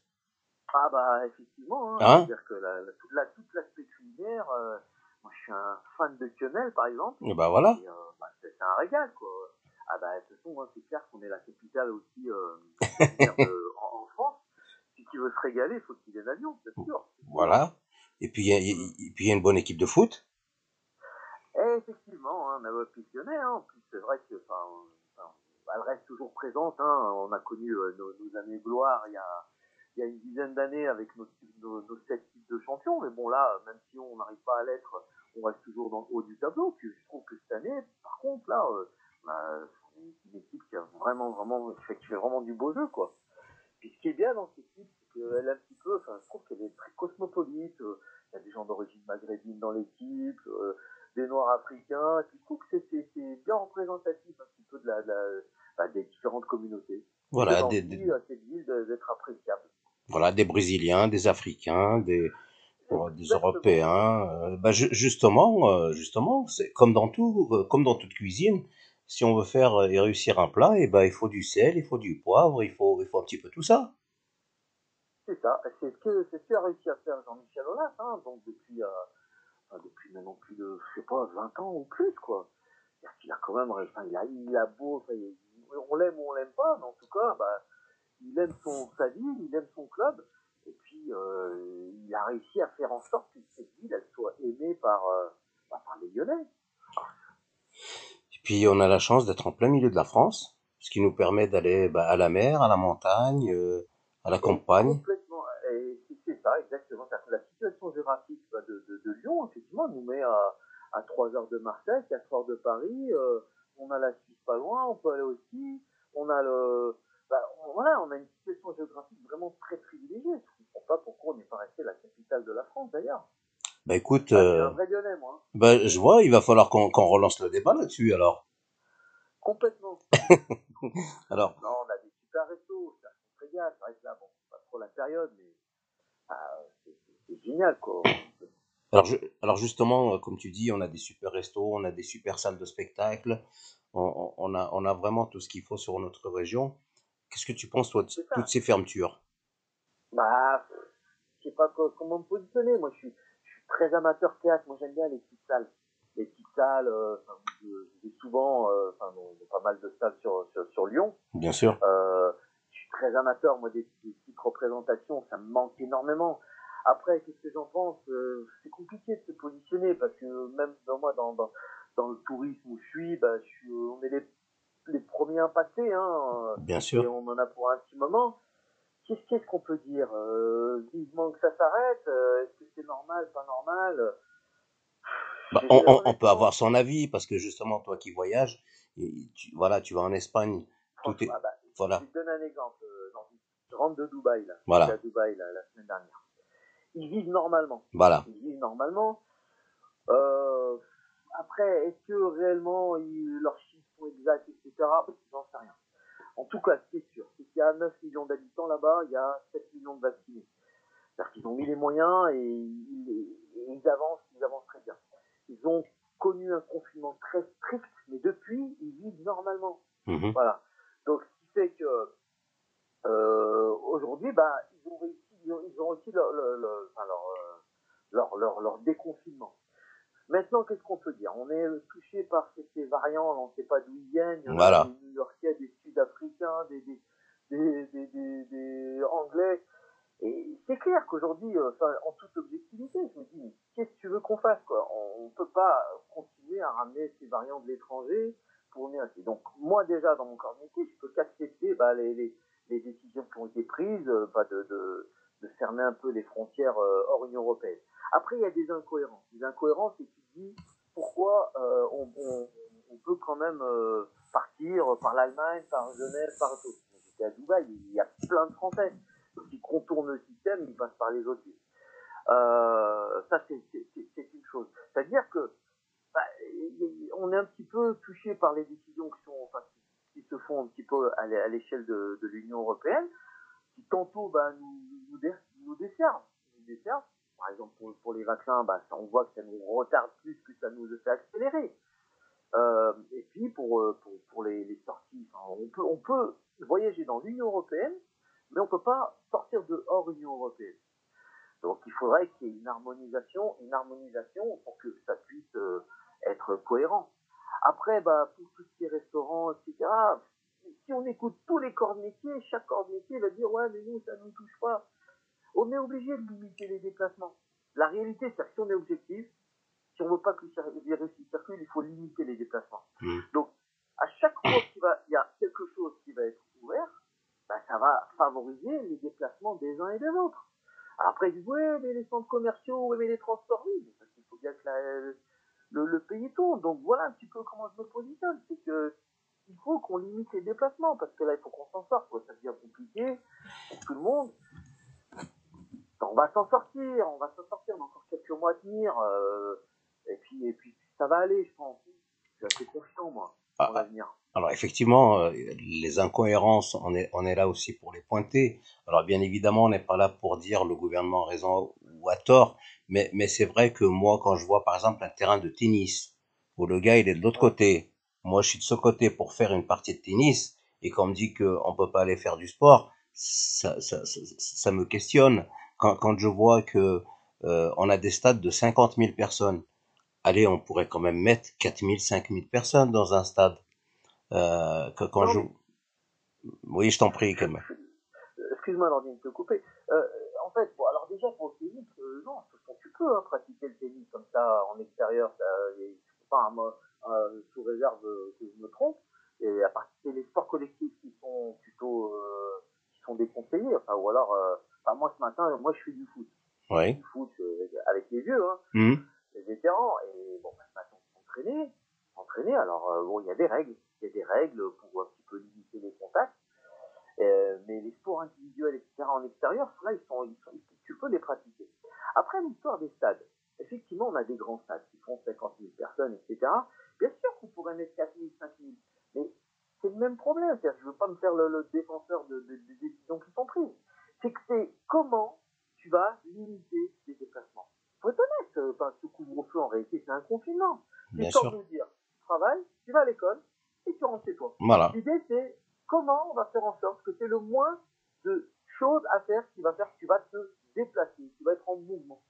Ah bah effectivement, hein, hein? dire que la, la, toute, la, toute l'aspect culinaire, euh, moi je suis un fan de quenelle par exemple. Et bah voilà. Et, euh, bah, c'est, un régal quoi. Ah bah de toute façon, hein, c'est clair qu'on est la capitale aussi euh, de, en, en, France qui veut se régaler, il faut qu'il ait un avion, c'est sûr. Voilà. Et puis, il y, a une bonne équipe de foot? Et effectivement, hein, on a pissionné, hein. En plus, c'est vrai que, enfin, elle reste toujours présente, hein. On a connu euh, nos, années gloire il y a, une dizaine d'années avec nos, sept titres de champions. Mais bon, là, même si on n'arrive pas à l'être, on reste toujours dans le haut du tableau. Je trouve que cette année, par contre, là, euh, bah, c'est une équipe qui a vraiment, vraiment, fait, vraiment du beau jeu, quoi. Puis ce qui est bien dans cette équipe, c'est qu'elle un petit peu, enfin, je trouve qu'elle est très cosmopolite. Euh, il y a des gens d'origine maghrébine dans l'équipe, des Noirs africains. Et puis je trouve que c'est bien représentatif un petit peu de la, de la bah, des différentes communautés. Voilà, des, des... à cette ville d'être appréciable. Voilà, des Brésiliens, des Africains, des, des Européens. Euh, bah, justement, justement, c'est comme dans tout, comme dans toute cuisine si on veut faire euh, et réussir un plat, et eh ben, il faut du sel, il faut du poivre, il faut, il faut un petit peu tout ça. C'est ça, c'est ce que c'est ce qu'a réussi à faire Jean-Michel Aulas, hein, donc depuis, depuis maintenant plus de, je sais pas, 20 ans ou plus, quoi. Il a quand même, enfin, il a, il a beau, enfin, on l'aime ou on l'aime pas, mais en tout cas, bah, il aime son, sa ville, il aime son club, et puis euh, il a réussi à faire en sorte que cette ville, elle soit aimée par, euh, bah, par les Lyonnais. Puis on a la chance d'être en plein milieu de la France, ce qui nous permet d'aller bah, à la mer, à la montagne, euh, à la campagne. Complètement, et c'est ça, exactement. La situation géographique effectivement, nous met à, à 3 heures de Marseille, 4 heures de Paris. Euh, on a la Suisse pas loin, on peut aller aussi. On a le, bah, voilà, on a une situation géographique vraiment très privilégiée. Je ne comprends pas pourquoi on n'est pas resté la capitale de la France d'ailleurs. Bah écoute, ah, euh, un vrai Lyonnais, moi. Bah, je vois, il va falloir qu'on qu relance le débat là-dessus alors. Complètement. alors. Non, on a des super restos, ça se régale, ça reste là, bon, pas trop la période, mais ah, c'est génial quoi. Alors, justement, euh, comme tu dis, on a des super restos, on a des super salles de spectacle, on, a, on a vraiment tout ce qu'il faut sur notre région. Qu'est-ce que tu penses, toi, de toutes ces fermetures? Bah, je sais pas comment me positionner. Moi, je suis, je suis très amateur théâtre. Moi, j'aime bien les petites salles. Les petites salles, euh, j'ai souvent, euh, enfin, pas mal de salles sur, sur, Lyon. Bien sûr. Euh, je suis très amateur, moi, des, petites représentations. Ça me manque énormément. Après, qu'est-ce que j'en pense? Euh, compliqué de se positionner parce que même dans moi, dans, dans, dans le tourisme où je suis, bah, je suis on est les, les premiers impactés. Hein, Bien sûr. Et on en a pour un petit moment. Qu'est-ce qu'on peut dire euh, Vivement que ça s'arrête euh, Est-ce que c'est normal, pas normal? Bah, on, peut avoir son avis parce que justement, toi qui voyages, tu, voilà, tu vas en Espagne. Tout est, bah, voilà. Je te donne un exemple. Euh, je rentre de Dubaï, là. Voilà. à Dubaï la semaine dernière. Ils vivent normalement. Voilà. Ils vivent normalement. Euh, après, est-ce que réellement ils, leurs chiffres sont exacts, etc. J'en sais rien. En tout cas, ce qui est sûr, c'est qu'il y a 9 millions d'habitants là-bas, il y a 7 millions de vaccinés. C'est-à-dire qu'ils ont mis les moyens et ils, avancent, ils avancent très bien. Ils ont connu un confinement très strict, mais depuis, ils vivent normalement. Mhm. Voilà. Donc, ce qui fait que euh, aujourd'hui, bah, ils ont réussi, ils ont, réussi leur, leur, leur, leur déconfinement. Maintenant, qu'est-ce qu'on peut dire? On est touché par ces, variants, on ne sait pas d'où ils viennent. Il y voilà. des New-Yorkais, des Sud-Africains, des, des, des, des, Anglais. Et c'est clair qu'aujourd'hui, euh, en toute objectivité, je me dis, qu'est-ce que tu veux qu'on fasse quoi? On ne peut pas continuer à ramener ces variants de l'étranger pour venir ici. Donc, moi, déjà, dans mon corps de métier, je peux qu'accepter bah, les, les, les, décisions qui ont été prises, euh, bah, de, de, de, fermer un peu les frontières euh, hors Union Européenne. Après, il y a des incohérences. Les incohérences, c'est te dis pourquoi euh, on, peut quand même euh, partir par l'Allemagne, par Genève, par tout. J'étais à Dubaï, il y a plein de Français qui contournent le système, ils passent par les autres villes. Ça, c'est une chose. C'est-à-dire que bah, on est un petit peu touché par les décisions qui, qui, se font un petit peu à l'échelle de, de l'Union européenne, qui tantôt bah, nous, nous, desservent par exemple, pour, les vaccins, bah, on voit que ça nous retarde plus que ça nous fait accélérer. Euh, et puis pour, euh, pour, les, sorties, on, peut, on peut voyager dans l'Union européenne, mais on ne peut pas sortir de hors Union européenne. Donc il faudrait qu'il y ait une harmonisation, une harmonisation pour que ça puisse euh, être cohérent. Après, bah, pour tout ce qui est restaurants, etc., si on écoute tous les corps de métier, chaque corps de métier va dire ouais mais nous ça ne nous touche pas on est obligé de limiter les déplacements. La réalité, c'est que si on est objectif, si on ne veut pas que le virus circule, il faut limiter les déplacements. Mmh. Donc, à chaque fois qu'il y a quelque chose qui va être ouvert, bah, ça va favoriser les déplacements des uns et des autres. Après, ils disent, ouais, mais les centres commerciaux, ouais, mais les transports, oui, parce qu'il faut bien que le, pays tourne. Donc voilà un petit peu comment je me positionne. C'est que il faut qu'on limite les déplacements, parce que là, il faut qu'on s'en sorte. Ça devient compliqué pour tout le monde on va s'en sortir, on va s'en sortir, on a encore quelques mois à tenir, euh, et puis et puis ça va aller, je pense. Je suis assez confiant moi pour ah, l'avenir. Alors effectivement, euh, les incohérences, on est on est là aussi pour les pointer. Alors bien évidemment, on n'est pas là pour dire le gouvernement a raison ou a tort, mais mais c'est vrai que moi quand je vois par exemple un terrain de tennis où le gars il est de l'autre côté, moi je suis de ce côté pour faire une partie de tennis et qu'on me dit qu'on peut pas aller faire du sport, ça, ça, ça, ça me questionne quand, quand je vois que euh, on a des stades de 50 000 personnes, allez, on pourrait quand même mettre 4 000, 5 000 personnes dans un stade. Euh, que, quand je... Oui, je t'en prie, quand même. Excuse-moi, Landine, de te couper. Euh, en fait, bon, alors déjà, pour le tennis, euh, non, tu peux hein, pratiquer le tennis comme ça en extérieur, ça, et, enfin, moi, euh, sous réserve que je me trompe, et à partir des sports collectifs qui sont plutôt euh, qui sont déconseillés, enfin, ou alors moi, ce matin, moi, je fais du foot. Oui. Du foot euh, avec les vieux, hein, mmh. les vétérans. Et bon, bah, ce matin, on s'entraînait. s'entraîner. Alors, euh, bon, il y a des règles. Il y a des règles pour un petit peu limiter les contacts. Euh, mais les sports individuels, etc., en extérieur, là, ils sont, ils sont, tu peux les pratiquer. Après, l'histoire des stades. Effectivement, on a des grands stades qui font 50 000 personnes, etc. Bien sûr qu'on pourrait mettre 4 000, 5 000. Mais c'est le même problème. Je ne veux pas me faire le, le défenseur de, de, des décisions qui sont prises c'est que c'est comment tu vas limiter les déplacements. faut être honnête, euh, enfin, ce couvre-feu, en réalité, c'est un confinement. C'est sûr. de dire, tu travailles, tu vas à l'école, et tu rentres chez toi. Voilà. L'idée, c'est comment on va faire en sorte que c'est le moins de choses à faire qui va faire que tu vas te déplacer, tu vas être en mouvement.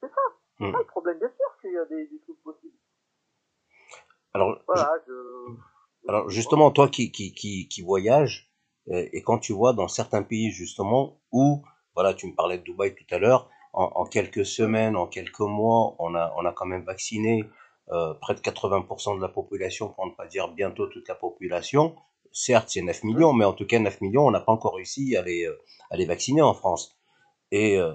C'est ça, c'est Mm. ça le problème. Bien sûr qu'il y a des, des trucs possibles. Alors, Voilà, je... Alors justement, toi qui, qui, qui, qui voyages, euh, et quand tu vois dans certains pays justement où, voilà, tu me parlais de Dubaï tout à l'heure, quelques semaines, en quelques mois, on a, on a quand même vacciné euh, près de 80% de la population, pour ne pas dire bientôt toute la population. Certes, c'est 9 millions, mais en tout cas 9 millions, on n'a pas encore réussi à les, à les vacciner en France. Et euh,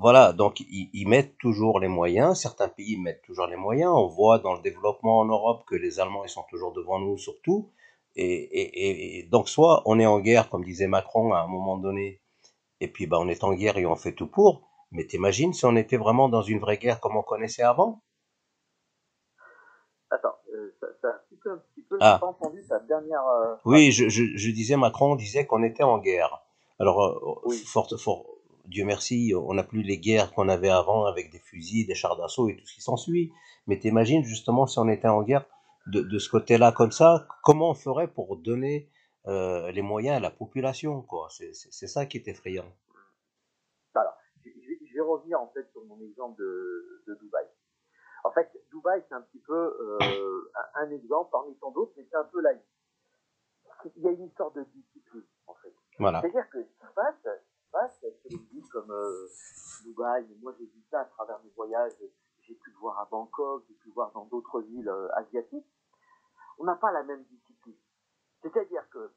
voilà, donc ils, ils mettent toujours les moyens, certains pays mettent toujours les moyens. On voit dans le développement en Europe que les Allemands, ils sont toujours devant nous surtout. Et, et, et- et donc soit on est en guerre, comme disait Macron à un moment donné, et puis bah, on est en guerre et on fait tout pour. Mais t'imagines si on était vraiment dans une vraie guerre comme on connaissait avant? Attends, euh, ça, un petit peu, un petit peu, Ah. j'ai pas entendu ta dernière... euh, Oui, je, je, je disais, Macron disait qu'on était en guerre. Alors, euh, Oui. fort, fort, Dieu merci, on n'a plus les guerres qu'on avait avant avec des fusils, des chars d'assaut et tout ce qui s'ensuit. Mais t'imagines justement si on était en guerre de, de ce côté-là comme ça, comment on ferait pour donner les moyens à la population, quoi? C'est ça qui est effrayant. Alors, je, je vais, je vais revenir en fait sur mon exemple de, de Dubaï. En fait, Dubaï, c'est un petit peu euh, un, un exemple parmi tant d'autres, mais c'est un peu laïque. Il y a une histoire de discipline, en fait. Voilà. C'est-à-dire que ce qui se passe, ce passe sur une ville comme euh, Dubaï, moi j'ai vu ça à travers mes voyages, j'ai pu le voir à Bangkok, j'ai pu le voir dans d'autres villes euh, asiatiques, on n'a pas la même discipline. C'est-à-dire que,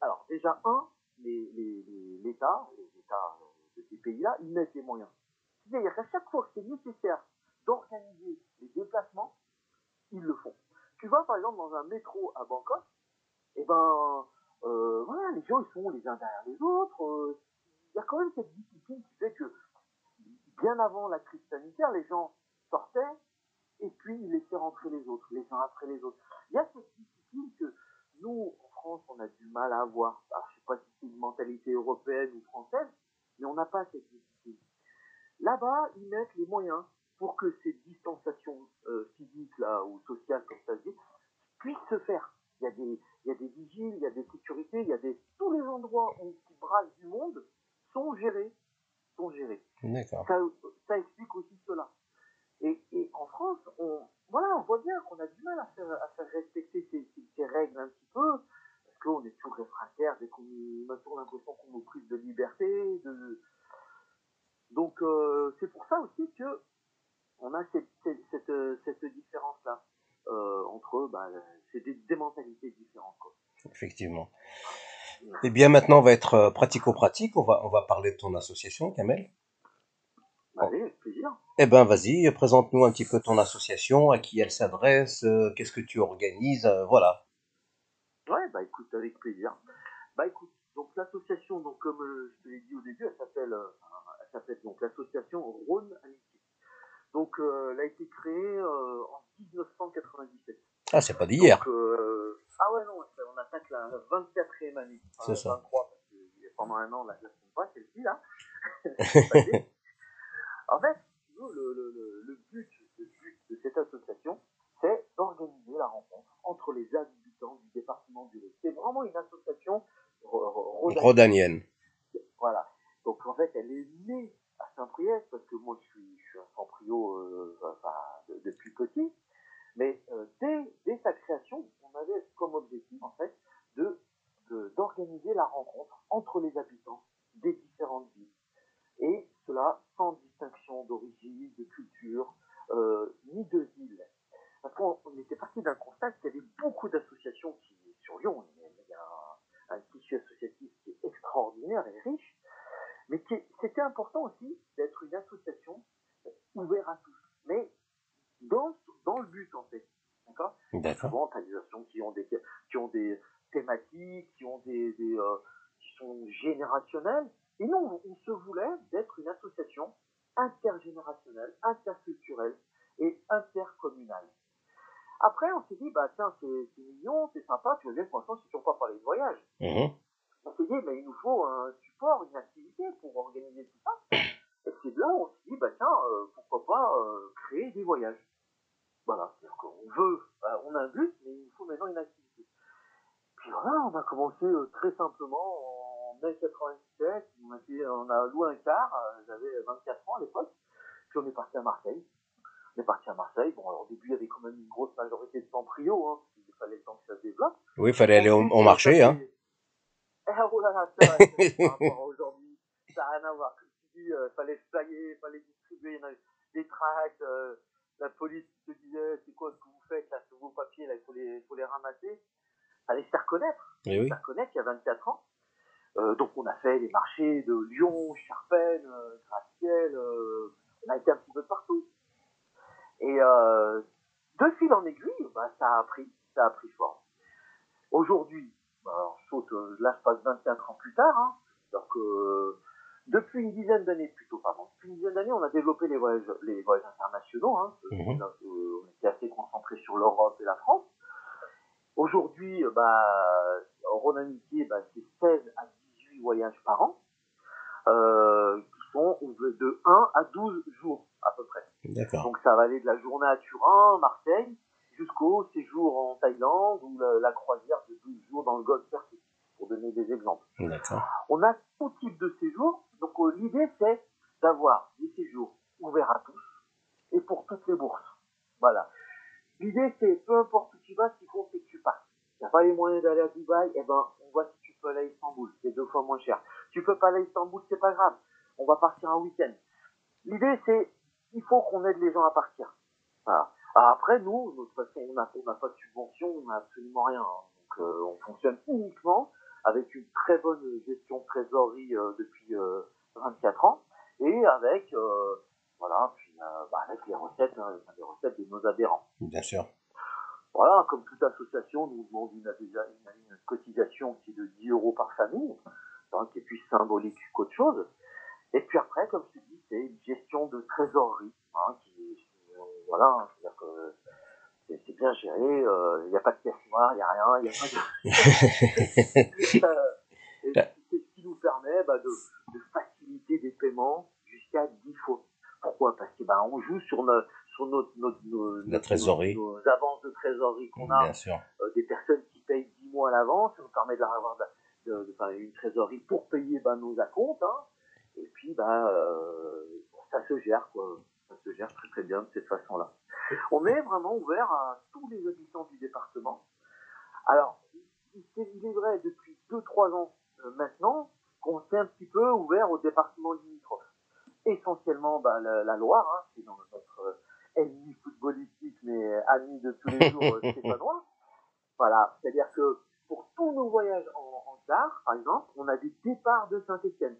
alors déjà, un, les- les- les- l'État, les, États euh, de ces pays-là, ils mettent les moyens. C'est-à-dire qu'à chaque fois que c'est nécessaire d'organiser les déplacements, ils le font. Tu vas par exemple dans un métro à Bangkok, et ben euh, voilà, les gens ils sont les uns derrière les autres. euh, Il y a quand même cette discipline qui fait que bien avant la crise sanitaire, les gens sortaient et puis ils laissaient rentrer les autres, les uns après les autres. Il y a cette discipline que nous, en France, on a du mal à avoir. Alors, je sais pas si c'est une mentalité européenne ou française, mais on n'a pas cette discipline. Là-bas, ils mettent les moyens pour que ces distanciations euh, physiques là ou sociales, comme ça se dit, puissent se faire. Il y a des, il y a des vigiles, il y a des sécurités, il y a des tous les endroits où qui brassent du monde sont gérés, sont gérés. D'accord. Ça, ça explique aussi cela. Et, et en France, on, voilà, on voit bien qu'on a du mal à faire, à faire respecter ces, ces- ces règles un petit peu, parce qu'on est toujours réfractaire dès qu'on on a toujours l'impression qu'on nous prive de liberté. De... Donc euh, c'est pour ça aussi que on a cette, cette, cette, euh, différence-là euh, entre eux, bah, c'est des, des mentalités différentes. Quoi. Effectivement. Eh bien, maintenant, on va être euh, pratico-pratique. On va, on va parler de ton association, Kamel. Allez, avec plaisir. Eh ben, vas-y, présente-nous un petit peu ton association, à qui elle s'adresse, euh, qu'est-ce que tu organises, voilà. Ouais, bah écoute, avec plaisir. Bah écoute, donc l'association, donc comme je te l'ai dit au début, elle s'appelle, euh, elle s'appelle donc l'association Rhône Amitié. Donc euh, elle a été créée euh, en 1997. Ah, c'est pas d'hier. Euh, ah ouais non, on attaque la 24e année. C'est ça. 23 parce que pendant un an la la semaine pas celle-ci là. En fait, nous, le, le, le, le but, le but de cette association, c'est d'organiser la rencontre entre les habitants du département du Rhône. C'est vraiment une association ro- ro- rhodanienne. Rhodanienne. Voilà. Donc en fait, elle est née à Saint-Priest parce que moi je suis, un Saint-Priot euh, depuis petit. Mais euh, dès, sa création, on avait comme objectif en fait d'organiser la rencontre entre les habitants des différentes villes. Et cela sans distinction d'origine, de culture, euh, ni de ville. Parce qu'on on était parti d'un constat qu'il y avait beaucoup d'associations qui, sur Lyon, il y a- il y a un, un tissu associatif qui est extraordinaire et riche, mais c'était important aussi d'être une association ouverte à tous. Mais dans, dans le but, en fait. D'accord? D'accord. Souvent, tu as des associations qui ont des, qui ont des thématiques, qui ont des, des, euh, qui sont générationnelles. Et non, on se voulait d'être une association intergénérationnelle, interculturelle et intercommunale. Après, on s'est dit, bah tiens, c'est mignon, c'est sympa, tu veux dire, pour l'instant, c'est toujours pas parler de voyage. Mhm. Dit, mais il nous faut un support, une activité pour organiser tout ça. Et c'est là où on s'est dit, bah tiens, euh, pourquoi pas euh, créer des voyages. Voilà, c'est-à-dire qu'on veut, bah, on a un but, mais il faut maintenant une activité. Puis voilà, on a commencé euh, très simplement en mai 97, on a, loué un car, euh, j'avais 24 ans à l'époque, puis on est parti à Marseille. On est parti à Marseille, bon alors au début il y avait quand même une grosse majorité de Saint-Prio, hein, qu'il fallait le temps que ça se développe. Oui, il fallait aller au, au marché, hein. Par rapport à aujourd'hui, ça n'a rien à voir. Comme tu dis, euh, fallait flyer, fallait distribuer, il y en avait des tracts, euh, la police te disait, c'est quoi ce que vous faites, là, sur vos papiers, là, il faut les, faut les ramasser. Fallait se faire connaître, Eh oui. se faire connaître il y a 24 ans. Euh, donc on a fait les marchés de Lyon, Charpennes, euh, Gratte-Ciel, euh, on a été un petit peu partout. Et de fil en aiguille, bah, ça a pris, ça a pris forme. Aujourd'hui, alors, saute, euh, là je passe 24 ans plus tard, hein, donc euh, depuis une dizaine d'années plutôt, pardon, depuis une dizaine d'années, on a développé les voyages, les voyages internationaux, hein, que Mhm. on, euh, était assez concentré sur l'Europe et la France. Aujourd'hui, euh, bah, Rhône Amitié, bah, c'est 16 à 18 voyages par an, euh, qui sont de 1 à 12 jours à peu près. D'accord. Donc ça va aller de la journée à Turin, Marseille, jusqu'au séjour en Thaïlande ou la, la croisière de 12 jours dans le Golfe Persique, pour donner des exemples. On a tout type de séjour, donc euh, l'idée c'est d'avoir des séjours ouverts à tous et pour toutes les bourses. Voilà. L'idée c'est peu importe où tu vas, ce qu'il faut c'est que tu passes. Tu n'as pas les moyens d'aller à Dubaï, eh ben on voit si tu peux aller à Istanbul, c'est deux fois moins cher. Tu peux pas aller à Istanbul, c'est pas grave. On va partir un week-end. L'idée c'est il faut qu'on aide les gens à partir. Voilà. Alors après, nous, de toute façon, on n'a on pas de subvention, on n'a absolument rien. hein. Donc, euh, on fonctionne uniquement avec une très bonne gestion de trésorerie euh, depuis euh, 24 ans et avec, euh, voilà, puis, euh, bah, avec les recettes, hein, les recettes de nos adhérents. Bien sûr. Voilà, comme toute association, nous demande une, une, une cotisation qui est de 10 euros par famille, hein, qui est plus symbolique qu'autre chose. Et puis après, comme je te dis, c'est une gestion de trésorerie, qui, euh, voilà, c'est-à-dire que c'est bien géré, euh, il n'y a pas de caisse noire, il n'y a rien, il n'y a pas de... Euh, c'est ce qui nous permet bah, de, de faciliter des paiements jusqu'à 10 fois. Pourquoi? Parce que bah, on joue sur, notre sur notre, notre, nos, La trésorerie. nos, nos avances de trésorerie qu'on a euh, des personnes qui payent 10 mois à l'avance, ça nous permet d'avoir de, de, de, enfin, une trésorerie pour payer ben, nos acomptes, hein. et puis bah, euh, ça se gère, quoi. Ça se gère très très bien de cette façon-là. On est vraiment ouvert à tous les habitants du département. Alors, il c'est- est vrai depuis 2-3 ans euh, maintenant qu'on s'est un petit peu ouvert au département limitrophe. Essentiellement bah, la, la Loire, hein, c'est dans notre euh, ennemi footballistique, mais ami de tous les jours euh, stéphanois. Voilà, c'est-à-dire que pour tous nos voyages en, en car, par exemple, on a des départs de Saint-Etienne.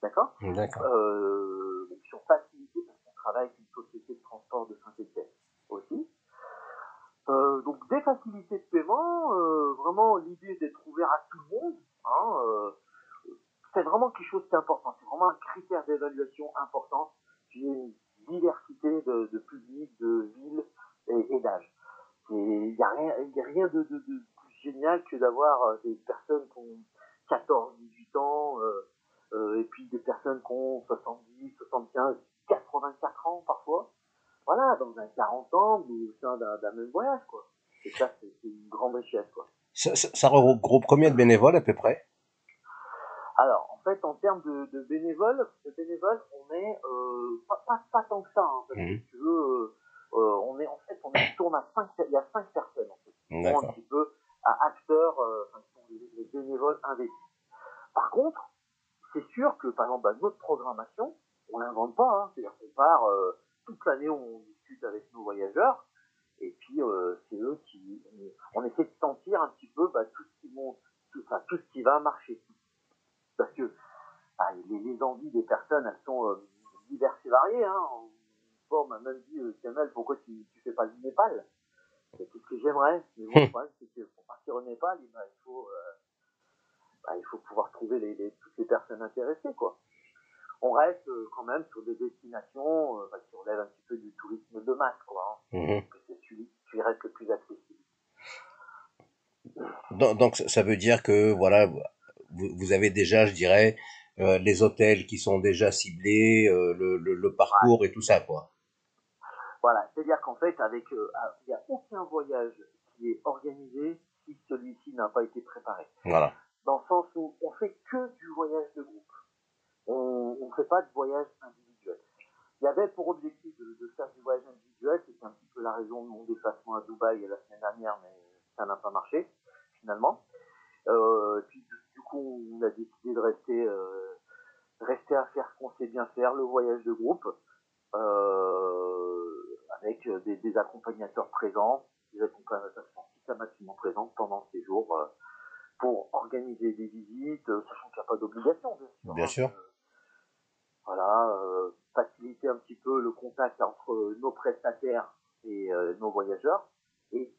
D'accord? D'accord. euh, qui sont facilités travaille avec une société de transport de Saint-Etienne aussi. Euh, donc des facilités de paiement, euh, vraiment l'idée d'être ouvert à tout le monde, hein, euh, c'est vraiment quelque chose qui est important, c'est vraiment un critère d'évaluation important, qui est une diversité de, de publics, de villes et, et d'âge. Il n'y a rien, de, plus génial que d'avoir des personnes qui ont 14, 18 ans, et puis des personnes qui ont 70, 75, 84 ans parfois. Voilà, dans un 40 ans, mais au sein d'un même voyage, quoi. Et ça, c'est une grande richesse, quoi. Ça, ça- ça regroupe combien de bénévoles à peu près? Alors, en fait, en termes de, de bénévoles, de bénévoles, on est euh, pas, pas, pas tant que ça, hein, parce que si tu veux, euh, euh, on est en fait, on est, tourne à 5, il y a 5 personnes en fait. qui sont un petit peu à acteurs, euh, enfin, qui sont les, les bénévoles investis. Par contre, c'est sûr que, par exemple, bah, notre programmation, on l'invente pas, hein, c'est-à-dire qu'on part euh, toute l'année, on discute avec nos voyageurs, et puis euh, c'est eux qui, on essaie de sentir un petit peu bah, tout ce qui monte, tout, ce qui va marcher. Parce que ah, les, envies des personnes, elles sont euh, diverses et variées. Hein. Fois, on m'a même dit, Kamel, pourquoi tu, tu fais pas le Népal? C'est tout ce que j'aimerais. Mais bon, le problème, c'est que pour partir au Népal, eh ben, il, faut, bah, il faut pouvoir trouver toutes les personnes intéressées. quoi. On reste euh, quand même sur des destinations euh, bah, qui relèvent un petit peu du tourisme de masse. Quoi, hein. Mhm. Que celui qui reste le plus accessible. Donc, ça- veut dire que voilà, vous, avez déjà, je dirais, euh, les hôtels qui sont déjà ciblés, euh, le, le, le, parcours et tout ça, quoi. Voilà, c'est-à-dire qu'en fait, avec, euh, il n'y a aucun voyage qui est organisé si celui-ci n'a pas été préparé. Voilà. Dans le sens où on fait que du voyage de groupe. On ne fait pas de voyage individuel. Il y avait pour objectif de, de faire du voyage individuel, c'était un petit peu la raison de mon déplacement à Dubaï la semaine dernière, mais ça n'a pas marché, finalement. Euh, puis du coup, on a décidé de rester, euh, rester à faire ce qu'on sait bien faire, le voyage de groupe, euh, avec des, des, accompagnateurs présents, des accompagnateurs systématiquement présents pendant ces jours euh, pour organiser des visites, euh, sachant qu'il n'y a pas d'obligation, bien sûr. Bien sûr. Euh, voilà, faciliter un petit peu le contact entre nos prestataires et nos voyageurs. Et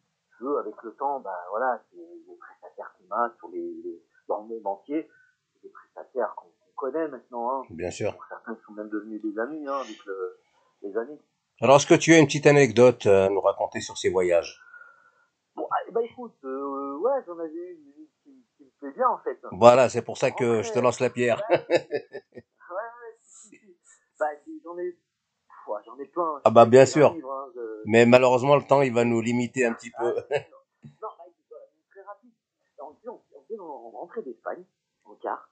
veux, avec le temps, ben voilà, c'est les prestataires qu'on a sur les, les, dans le monde entier, c'est des prestataires qu'on connaît maintenant. Hein. Bien sûr. Certains sont même devenus des amis hein, avec le, les années. Alors, est-ce que tu as une petite anecdote à nous raconter sur ces voyages? Bon, bah écoute, euh, ouais, j'en avais une, qui, qui, me plaît bien en fait. Voilà, c'est pour ça que je te lance la pierre. Ouais. Bah, j'en ai, j'en ai plein. Ah bah bien sûr. Livre, hein, de... Mais malheureusement, le temps, il va nous limiter un petit peu. non, non bah, très rapide. On, on, on, d'Espagne en car,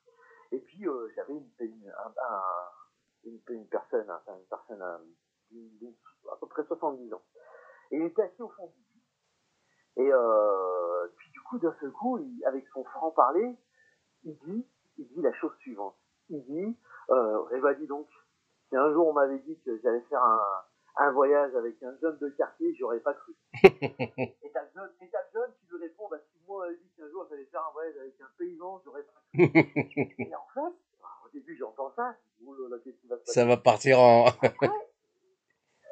et puis euh, j'avais une, une, un, un, une, une, personne, enfin, une personne à, à peu près 70 ans. Et il était assis au fond du bus. Et euh, puis du coup, d'un seul coup, il, avec son franc-parler, il dit, il dit la chose suivante. Il dit, euh, eh ben dis donc, si un jour on m'avait dit que j'allais faire un, un voyage avec un jeune de quartier, j'aurais pas cru. et t'as le jeune, et t'as le jeune qui lui répond, bah si moi on m'avait dit qu'un jour j'allais faire un voyage avec un paysan, j'aurais pas cru. et en fait, au début j'entends ça, je dis, là, qu'est-ce qui va se passer Ça va partir en... Après,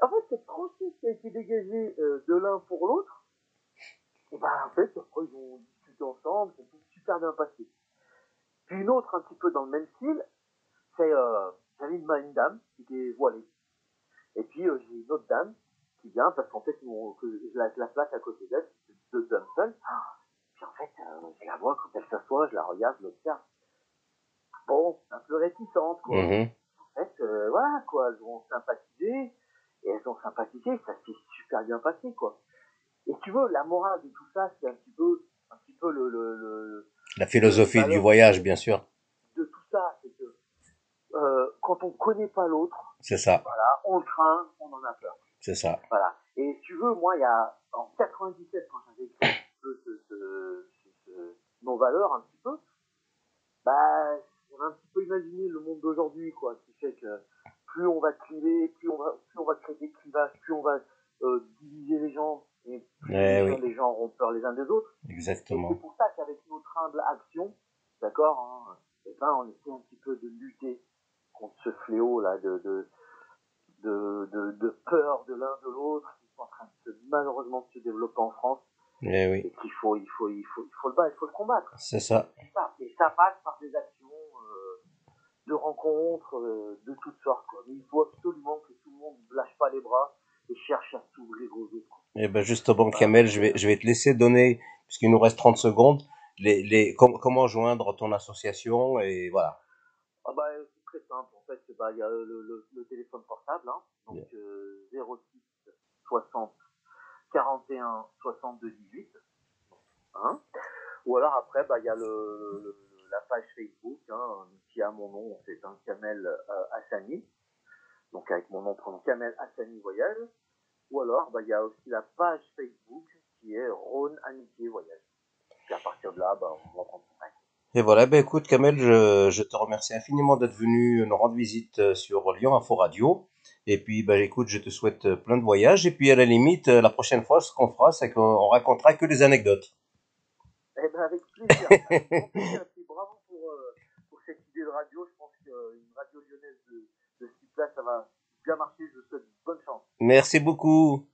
en fait, cette franchise qui a été dégagée euh, de l'un pour l'autre, et ben en fait, après ils ont discuté ensemble, ça s'est super bien passé. Puis une autre un petit peu dans le même style, c'est euh, j'avais une, une dame qui était voilée. Et puis euh, j'ai une autre dame qui vient parce qu'en fait que je la, la place à côté d'elle, deux dames seules. Puis en fait, euh, je la vois quand elle s'assoit, je la regarde, je l'observe. Bon, un peu réticente quoi. Mhm. En fait, euh, voilà quoi, elles ont sympathisé et elles ont sympathisé, ça s'est super bien passé quoi. Et tu veux, la morale de tout ça, c'est un petit peu, un petit peu le, le, le La philosophie du voyage, bien sûr. de tout ça, c'est que euh, quand on connaît pas l'autre, C'est ça, voilà, on le craint, on en a peur. c'est ça. Voilà. Et si tu veux, moi, il y a, en 97, quand j'avais écrit un petit peu ce, ce, ce, ce, nos valeurs, un petit peu, bah, on a un petit peu imaginé le monde d'aujourd'hui, quoi, qui fait que plus on va cliver, plus on va, plus on va créer des clivages, plus on va euh, diviser les gens, et plus Eh les, oui. les gens auront peur les uns des autres. Et Exactement. c'est pour ça qu'avec notre humble action, d'accord, hein, eh ben, on essaie un petit peu de lutter contre ce fléau là de de de, de, de peur de l'un de l'autre qui sont en train de se, malheureusement de se développer en France Eh oui, et qu'il faut il faut il faut il faut le battre, il faut le combattre. c'est ça. Et ça passe par des actions euh, de rencontres euh, de toutes sortes. Quoi. Mais il faut absolument que tout le monde ne lâche pas les bras et cherche à s'ouvrir aux autres. quoi. Eh ben justement, Kamel, je vais, je vais te laisser donner, puisqu'il nous reste 30 secondes, les, les, com- comment joindre ton association et voilà. Ah bah, euh, c'est très simple. En fait, bah, il y a le, le, le téléphone portable, hein, donc Bien. euh, 06 60 41 62 18. Hein. Ou alors après, bah, il y a le, le- la page Facebook hein, qui a mon nom, c'est un Kamel euh, Hassani. Donc avec mon nom prénom Kamel Hassani Voyage. Ou alors, bah, il y a aussi la page Facebook qui est Rhône Amitié Voyage. Et à partir de là, bah, on va prendre contact. Et voilà, ben écoute Kamel, je, je te remercie infiniment d'être venu nous rendre visite euh, sur Lyon Info Radio. Et puis, ben écoute, je te souhaite euh, plein de voyages. Et puis, à la limite, euh, la prochaine fois, ce qu'on fera, c'est qu'on racontera que des anecdotes. Eh ben avec bravo pour, euh, pour cette idée de radio. Je pense qu'une radio lyonnaise de, de ce type-là, ça va bien marcher. Je vous souhaite bonne chance. Merci beaucoup.